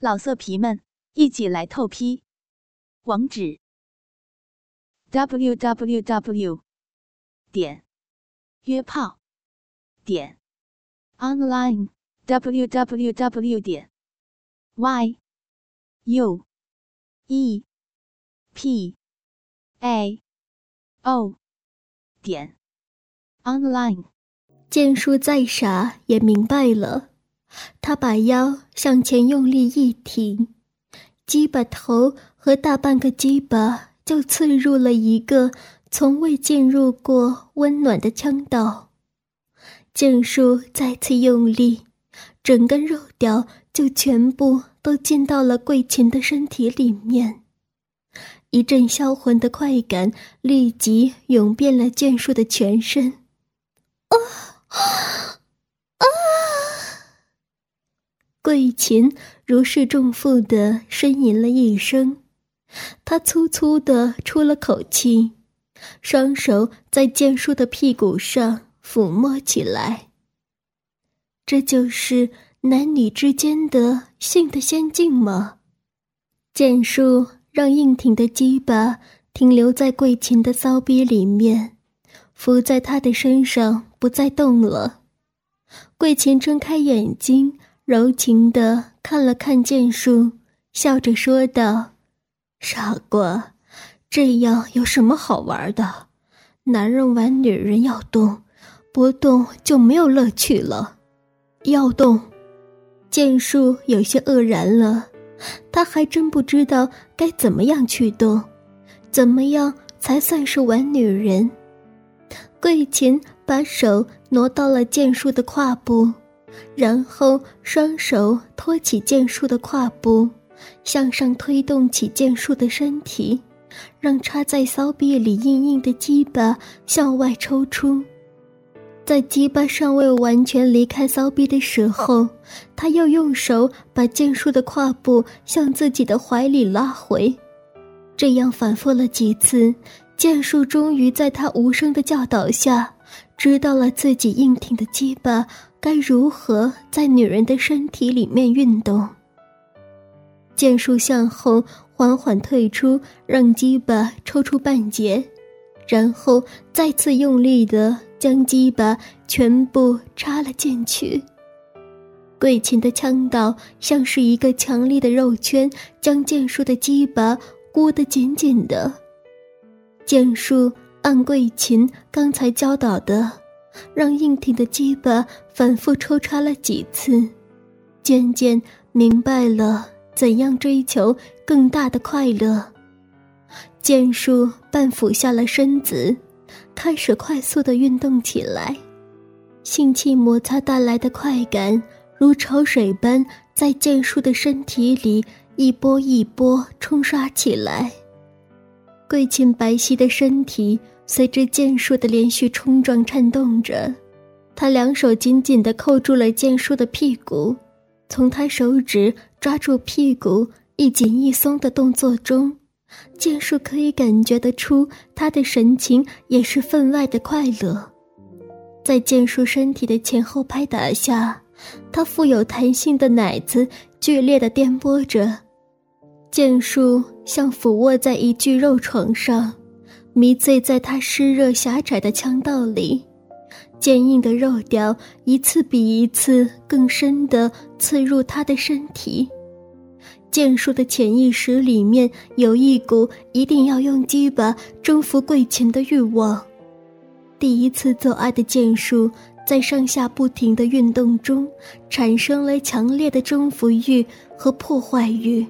老色皮们，一起来透批！网址：w w w 点约炮点 online w w w 点 y u e p a o 点 online。剑术再傻也明白了。他把腰向前用力一挺，鸡巴头和大半个鸡巴就刺入了一个从未进入过温暖的腔道。剑术再次用力，整根肉屌就全部都进到了桂琴的身体里面。一阵销魂的快感立即涌遍了剑术的全身。啊！桂琴如释重负的呻吟了一声，她粗粗的出了口气，双手在剑叔的屁股上抚摸起来。这就是男女之间的性的仙境吗？剑叔让硬挺的鸡巴停留在桂琴的骚逼里面，伏在他的身上不再动了。桂琴睁开眼睛。柔情的看了看剑术，笑着说道：“傻瓜，这样有什么好玩的？男人玩女人要动，不动就没有乐趣了。要动。”剑术有些愕然了，他还真不知道该怎么样去动，怎么样才算是玩女人。桂琴把手挪到了剑术的胯部。然后双手托起剑术的胯部，向上推动起剑术的身体，让插在骚逼里硬硬的鸡巴向外抽出。在鸡巴尚未完全离开骚逼的时候，他又用手把剑术的胯部向自己的怀里拉回。这样反复了几次，剑术终于在他无声的教导下，知道了自己硬挺的鸡巴。该如何在女人的身体里面运动？剑术向后缓缓退出，让鸡巴抽出半截，然后再次用力的将鸡巴全部插了进去。桂琴的腔道像是一个强力的肉圈，将剑术的鸡巴箍得紧紧的。剑术按桂琴刚才教导的。让硬挺的鸡巴反复抽插了几次，渐渐明白了怎样追求更大的快乐。剑术半俯下了身子，开始快速的运动起来，性器摩擦带来的快感如潮水般在剑术的身体里一波一波冲刷起来。桂琴白皙的身体。随着剑术的连续冲撞颤动着，他两手紧紧地扣住了剑术的屁股，从他手指抓住屁股一紧一松的动作中，剑术可以感觉得出他的神情也是分外的快乐。在剑术身体的前后拍打下，他富有弹性的奶子剧烈的颠簸着，剑术像俯卧在一具肉床上。迷醉在他湿热狭窄的腔道里，坚硬的肉雕一次比一次更深地刺入他的身体。剑术的潜意识里面有一股一定要用鸡巴征服桂琴的欲望。第一次做爱的剑术在上下不停的运动中，产生了强烈的征服欲和破坏欲。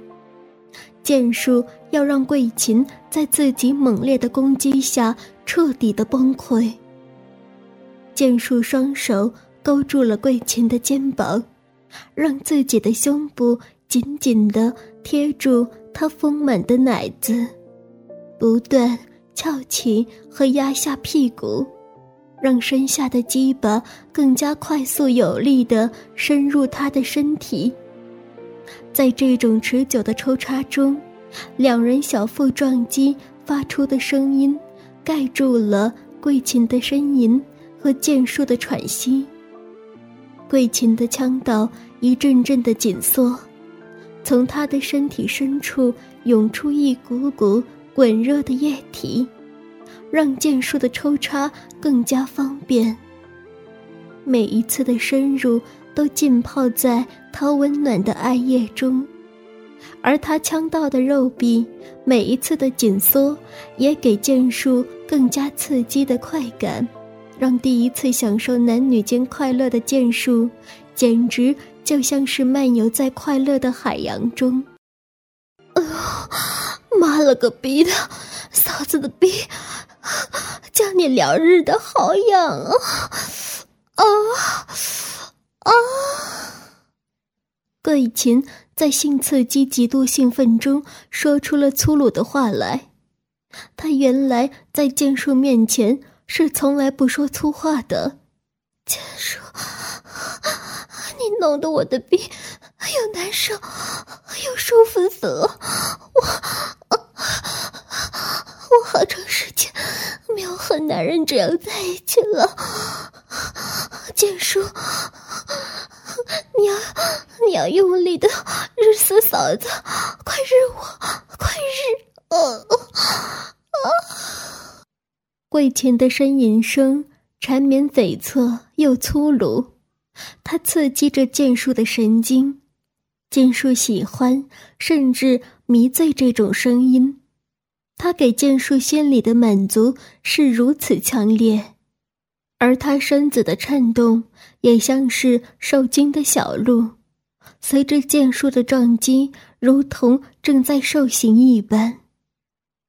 剑术要让桂琴在自己猛烈的攻击下彻底的崩溃。剑术双手勾住了桂琴的肩膀，让自己的胸部紧紧的贴住她丰满的奶子，不断翘起和压下屁股，让身下的鸡巴更加快速有力的深入她的身体。在这种持久的抽插中，两人小腹撞击发出的声音，盖住了桂琴的呻吟和剑术的喘息。桂琴的腔道一阵阵的紧缩，从她的身体深处涌出一股股滚热的液体，让剑术的抽插更加方便。每一次的深入都浸泡在他温暖的爱液中，而他呛到的肉壁每一次的紧缩也给剑术更加刺激的快感，让第一次享受男女间快乐的剑术简直就像是漫游在快乐的海洋中。妈了个逼的，嫂子的逼，叫你两日的好痒啊！啊啊！桂琴在性刺激极度兴奋中说出了粗鲁的话来。他原来在剑术面前是从来不说粗话的。剑术，你弄得我的逼又难受又舒服死了，我我好长时间没有和男人这样在一起了。剑叔，你要你要用力的日死嫂子，快日我，快日！啊！啊！桂琴的呻吟声缠绵悱恻又粗鲁，它刺激着剑术的神经，剑术喜欢甚至迷醉这种声音，它给剑术心理的满足是如此强烈。而他身子的颤动，也像是受惊的小鹿，随着剑术的撞击，如同正在受刑一般。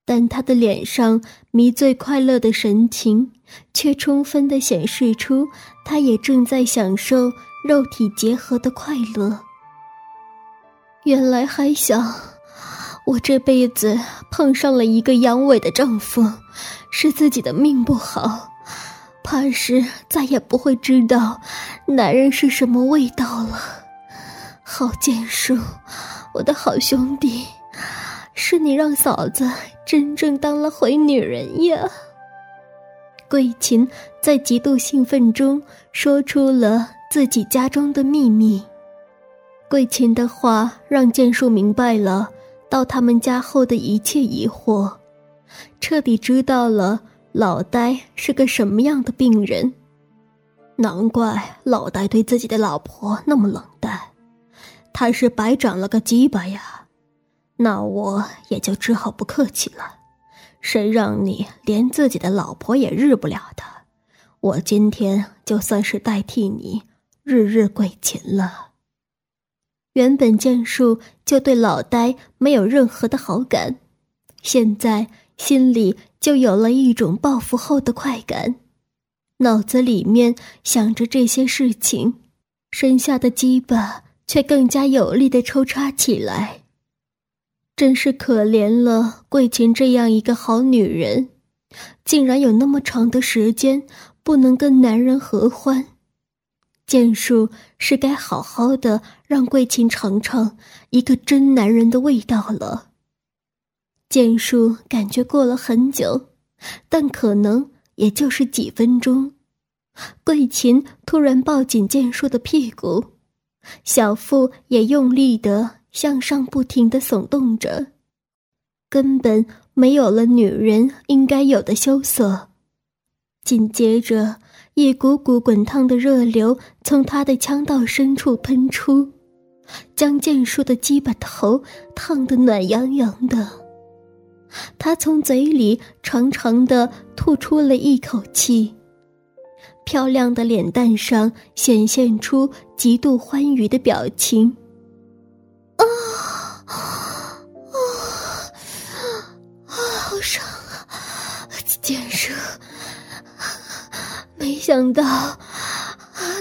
但他的脸上迷醉快乐的神情，却充分的显示出他也正在享受肉体结合的快乐。原来还想，我这辈子碰上了一个阳痿的丈夫，是自己的命不好。怕是再也不会知道男人是什么味道了。好剑术，我的好兄弟，是你让嫂子真正当了回女人呀！桂琴在极度兴奋中说出了自己家中的秘密。桂琴的话让剑术明白了到他们家后的一切疑惑，彻底知道了。老呆是个什么样的病人？难怪老呆对自己的老婆那么冷淡，他是白长了个鸡巴呀！那我也就只好不客气了。谁让你连自己的老婆也日不了的？我今天就算是代替你日日跪琴了。原本剑术就对老呆没有任何的好感，现在心里。就有了一种报复后的快感，脑子里面想着这些事情，身下的鸡巴却更加有力的抽插起来。真是可怜了桂琴这样一个好女人，竟然有那么长的时间不能跟男人合欢。剑术是该好好的让桂琴尝尝一个真男人的味道了。剑术感觉过了很久，但可能也就是几分钟。桂琴突然抱紧剑术的屁股，小腹也用力的向上不停的耸动着，根本没有了女人应该有的羞涩。紧接着，一股股滚烫的热流从他的腔道深处喷出，将剑术的鸡巴头烫得暖洋洋的。他从嘴里长长的吐出了一口气，漂亮的脸蛋上显现出极度欢愉的表情。啊啊啊！好爽啊，简直！没想到啊，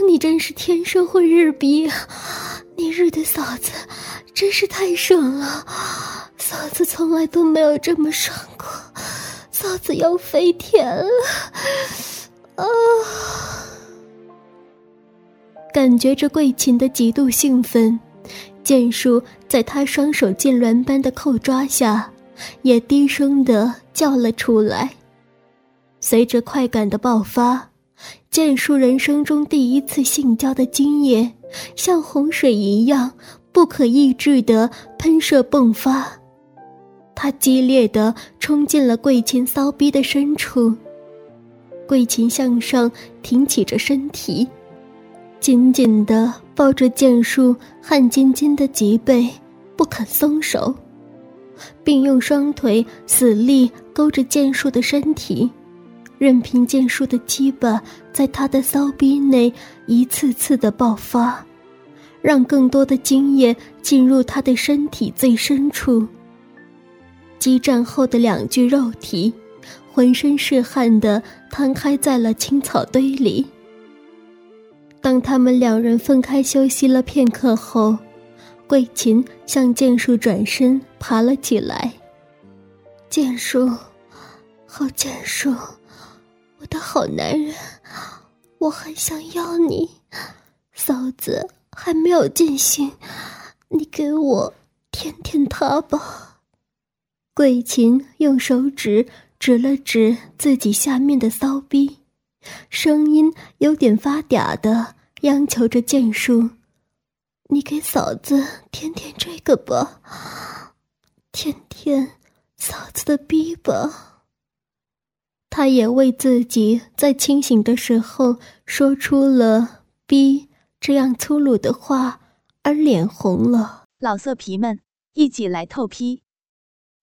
你真是天生会日逼，你日的嫂子真是太爽了。嫂子从来都没有这么爽过，嫂子要飞天了！啊！感觉着桂琴的极度兴奋，剑术在他双手痉挛般的扣抓下，也低声的叫了出来。随着快感的爆发，剑术人生中第一次性交的精液，像洪水一样。不可抑制的喷射迸发。他激烈的冲进了桂琴骚逼的深处。桂琴向上挺起着身体，紧紧地抱着剑术汗津津的脊背，不肯松手，并用双腿死力勾着剑术的身体，任凭剑术的羁绊在他的骚逼内一次次的爆发，让更多的精液进入他的身体最深处。激战后的两具肉体，浑身是汗的摊开在了青草堆里。当他们两人分开休息了片刻后，桂琴向剑术转身爬了起来。剑术，好剑术，我的好男人，我很想要你。嫂子还没有尽兴，你给我舔舔他吧。桂琴用手指指了指自己下面的骚逼，声音有点发嗲的央求着剑叔：“你给嫂子舔舔这个吧，舔舔嫂子的逼吧。”他也为自己在清醒的时候说出了“逼”这样粗鲁的话而脸红了。老色皮们，一起来透批！